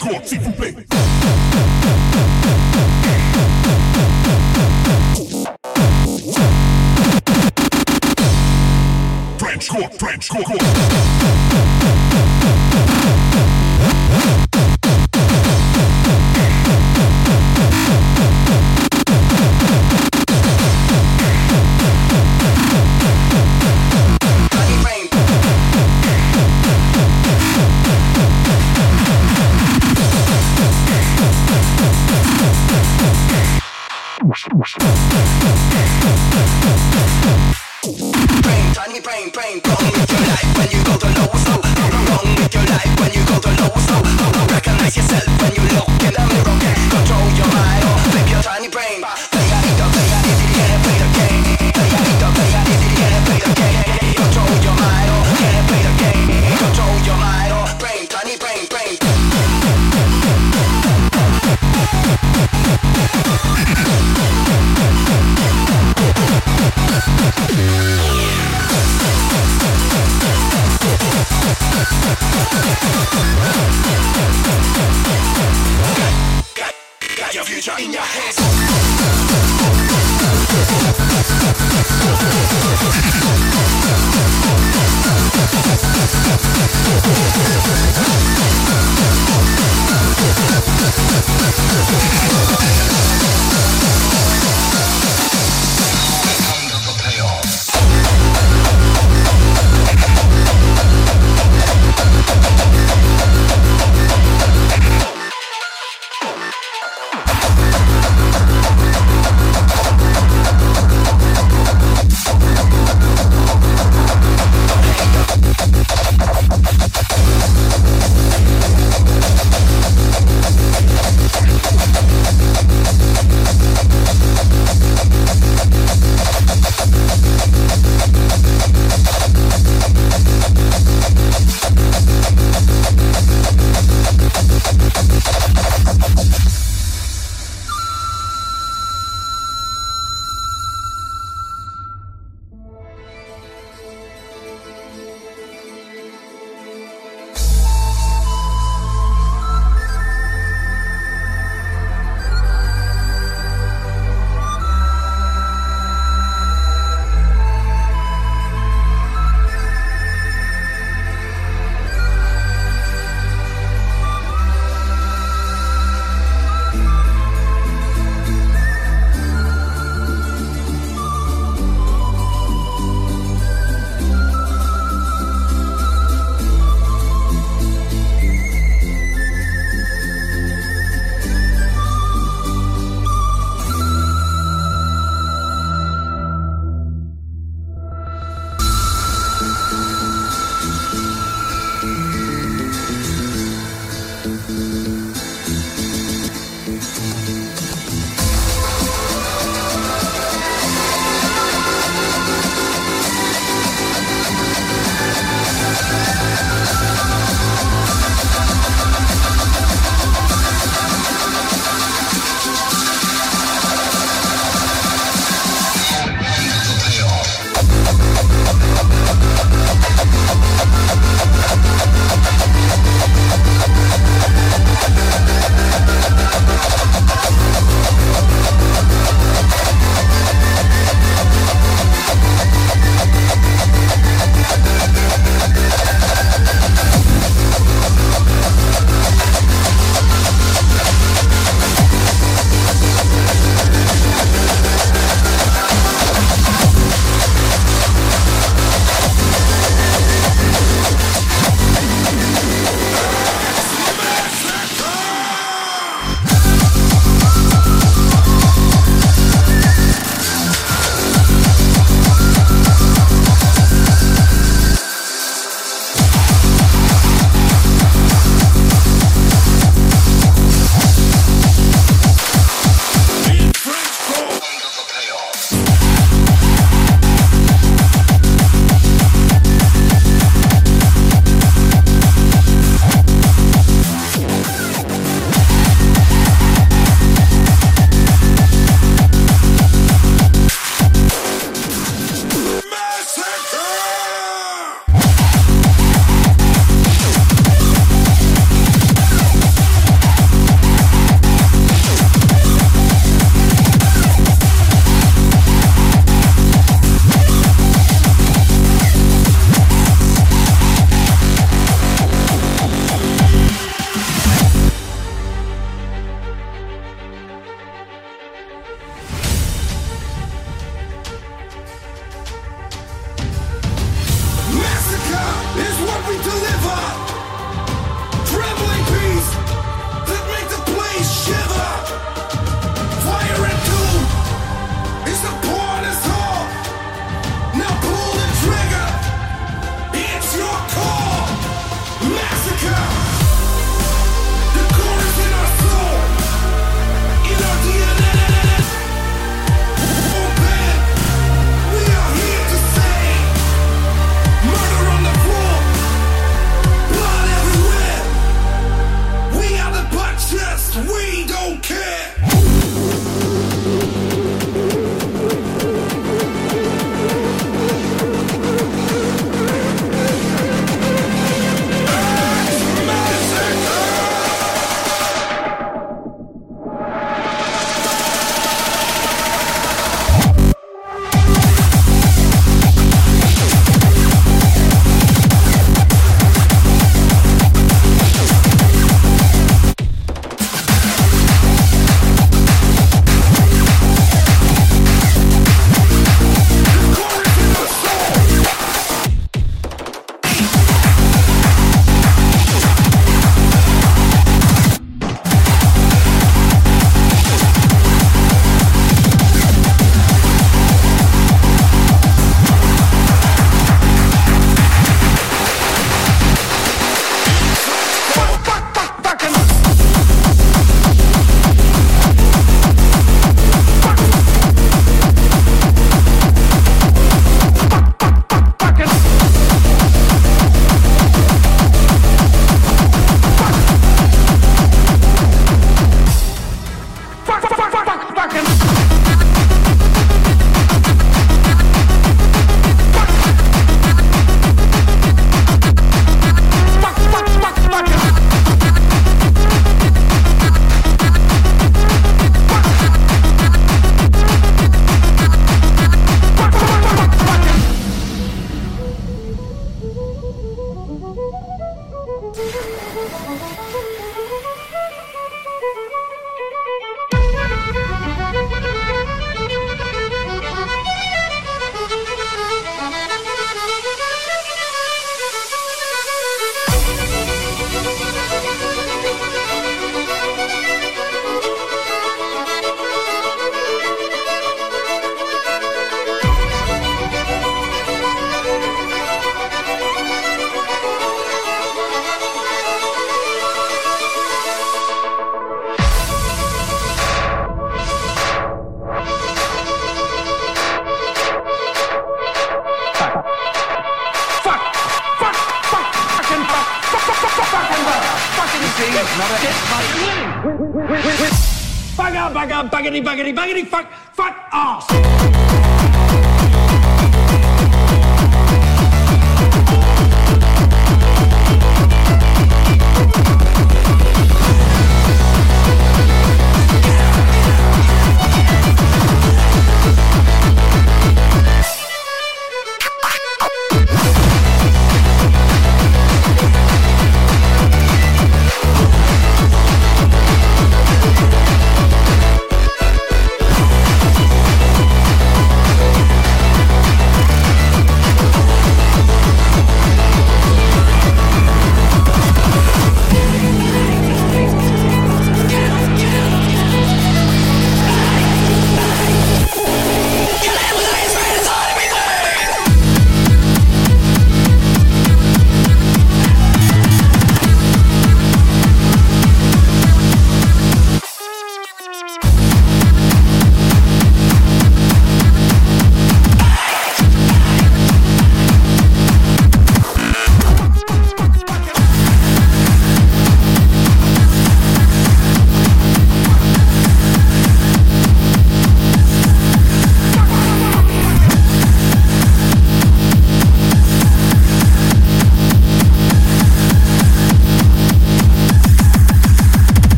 Discord, s'il vous plaît. French Court, French Court, Court.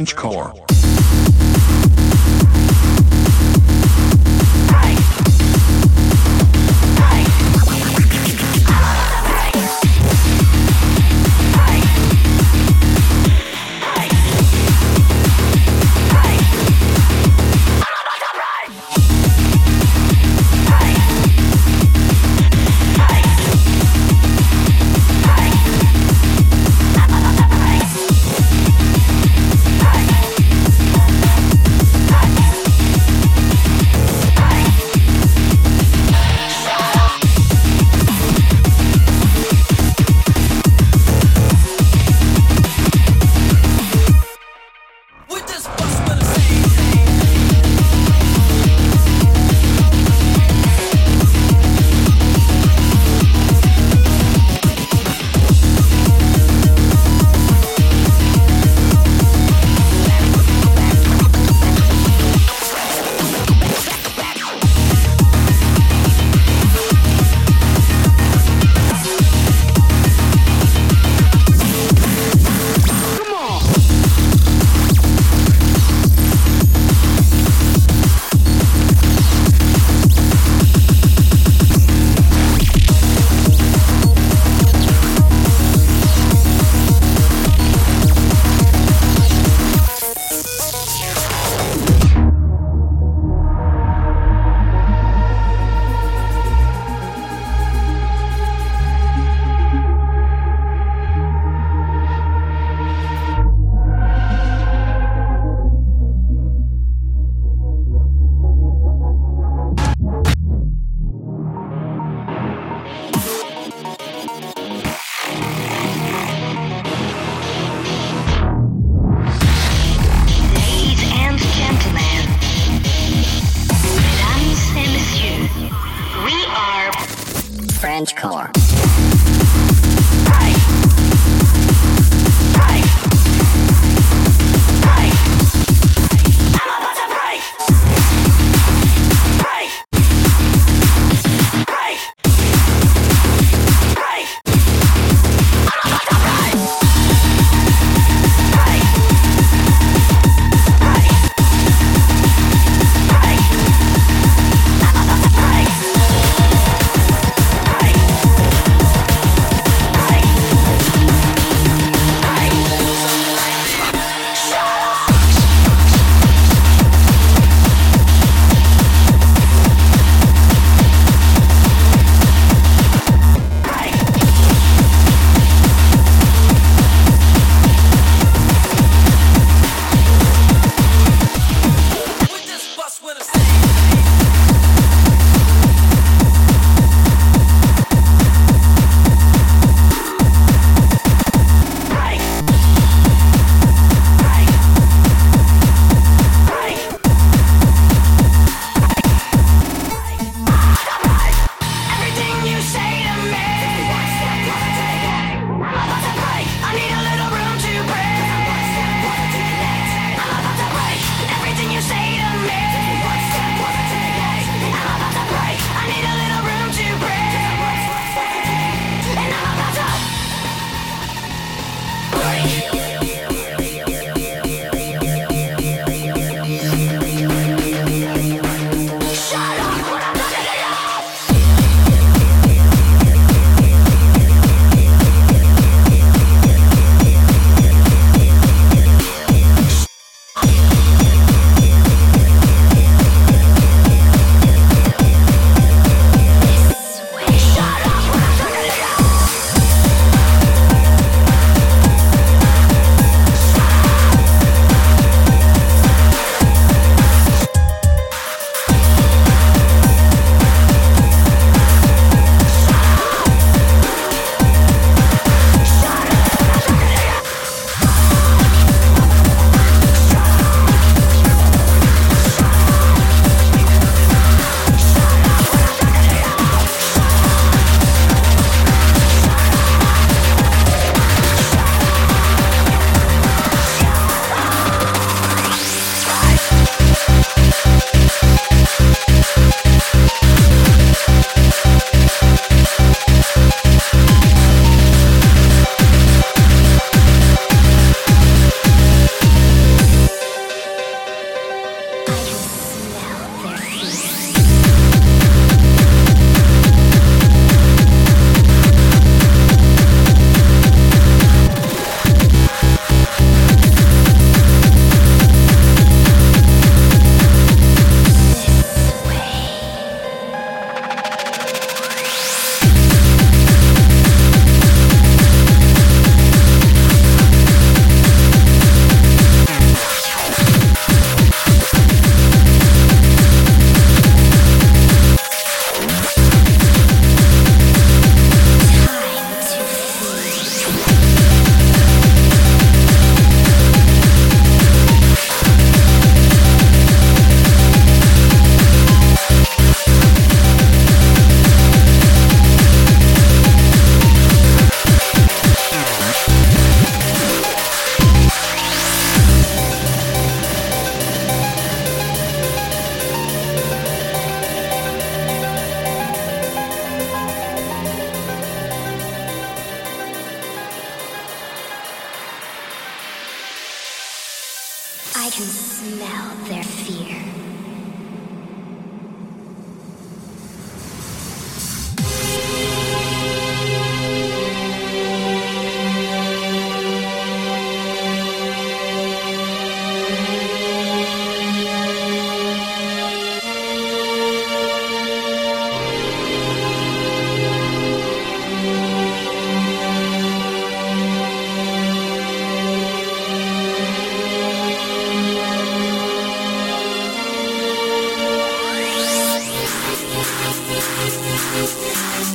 French core.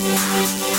Música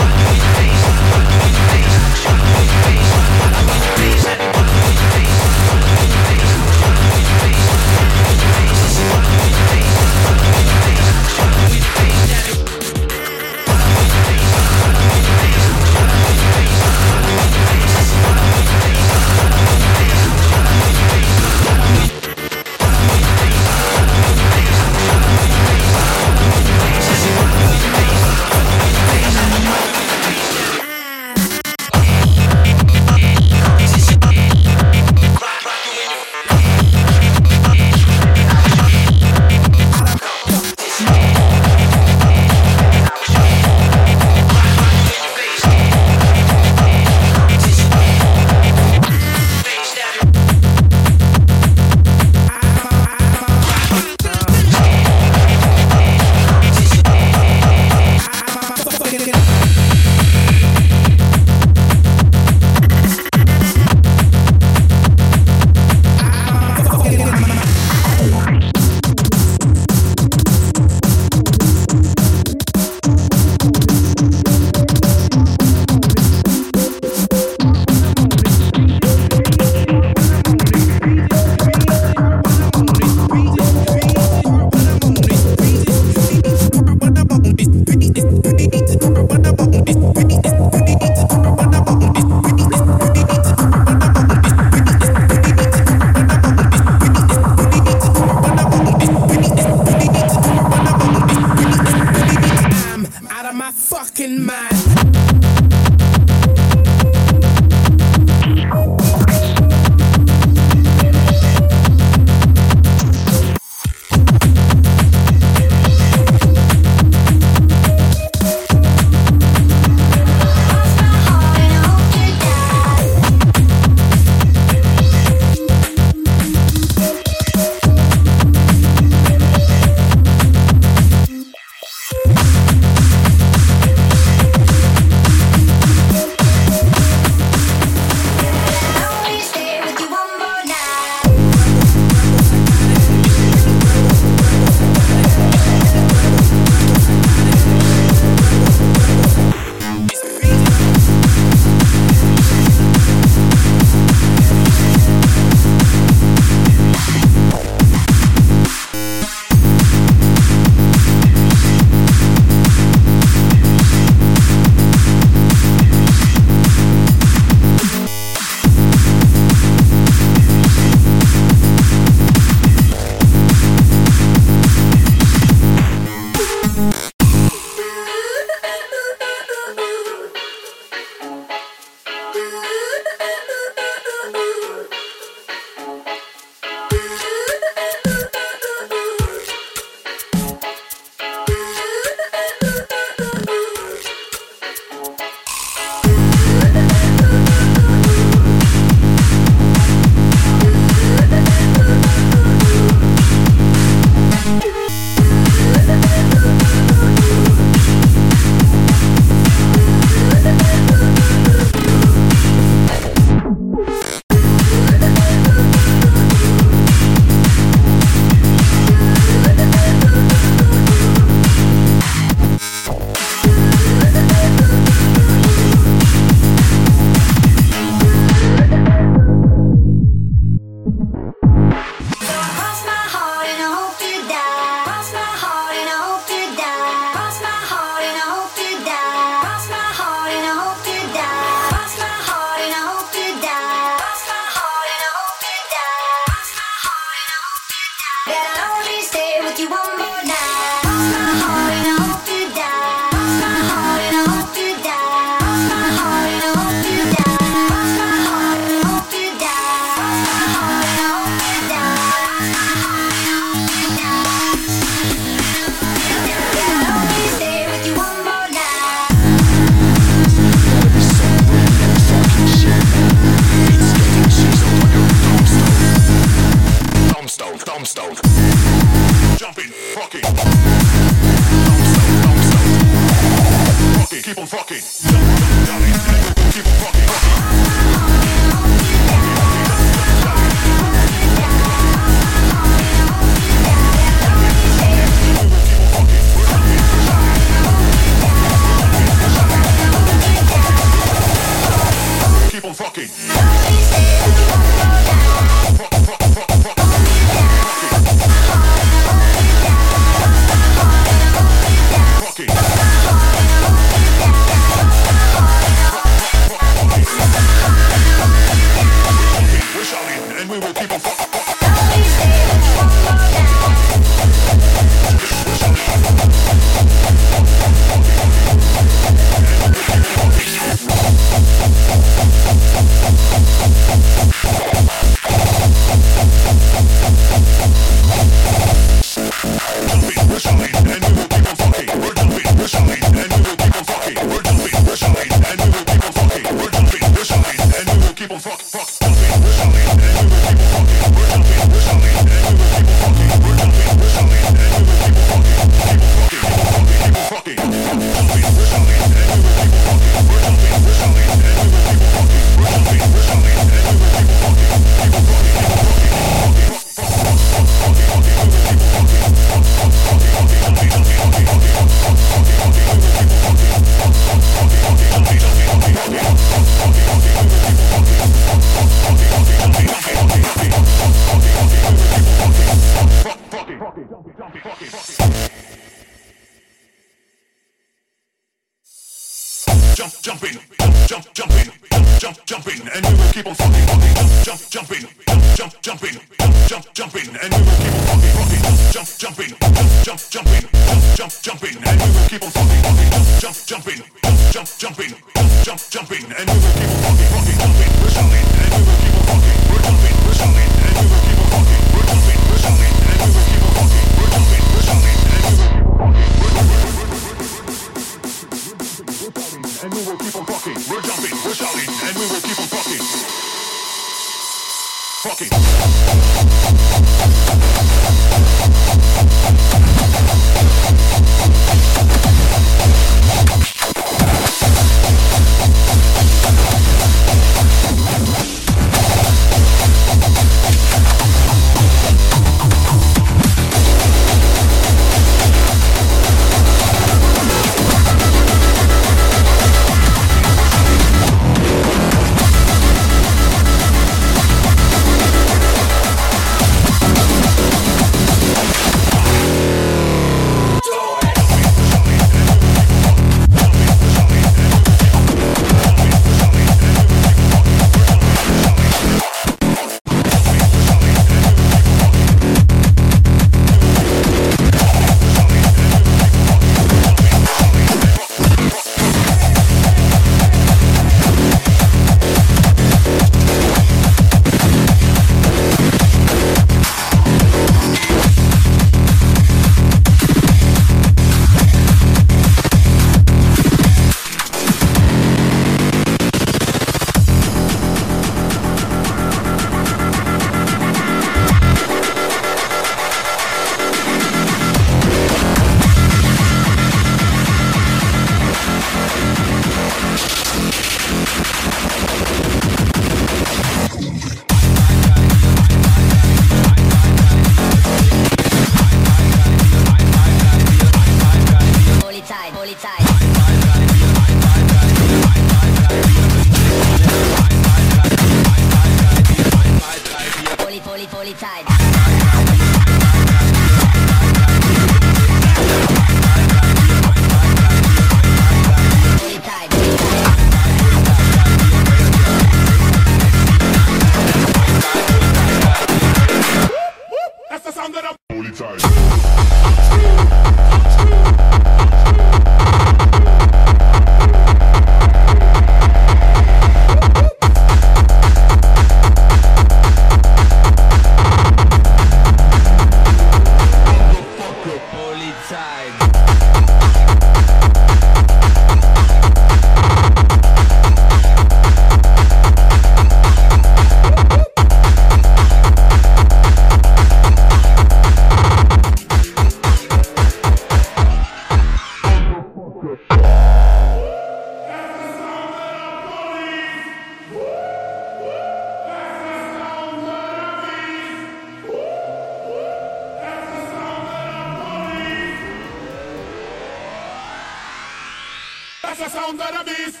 That's the sound of the.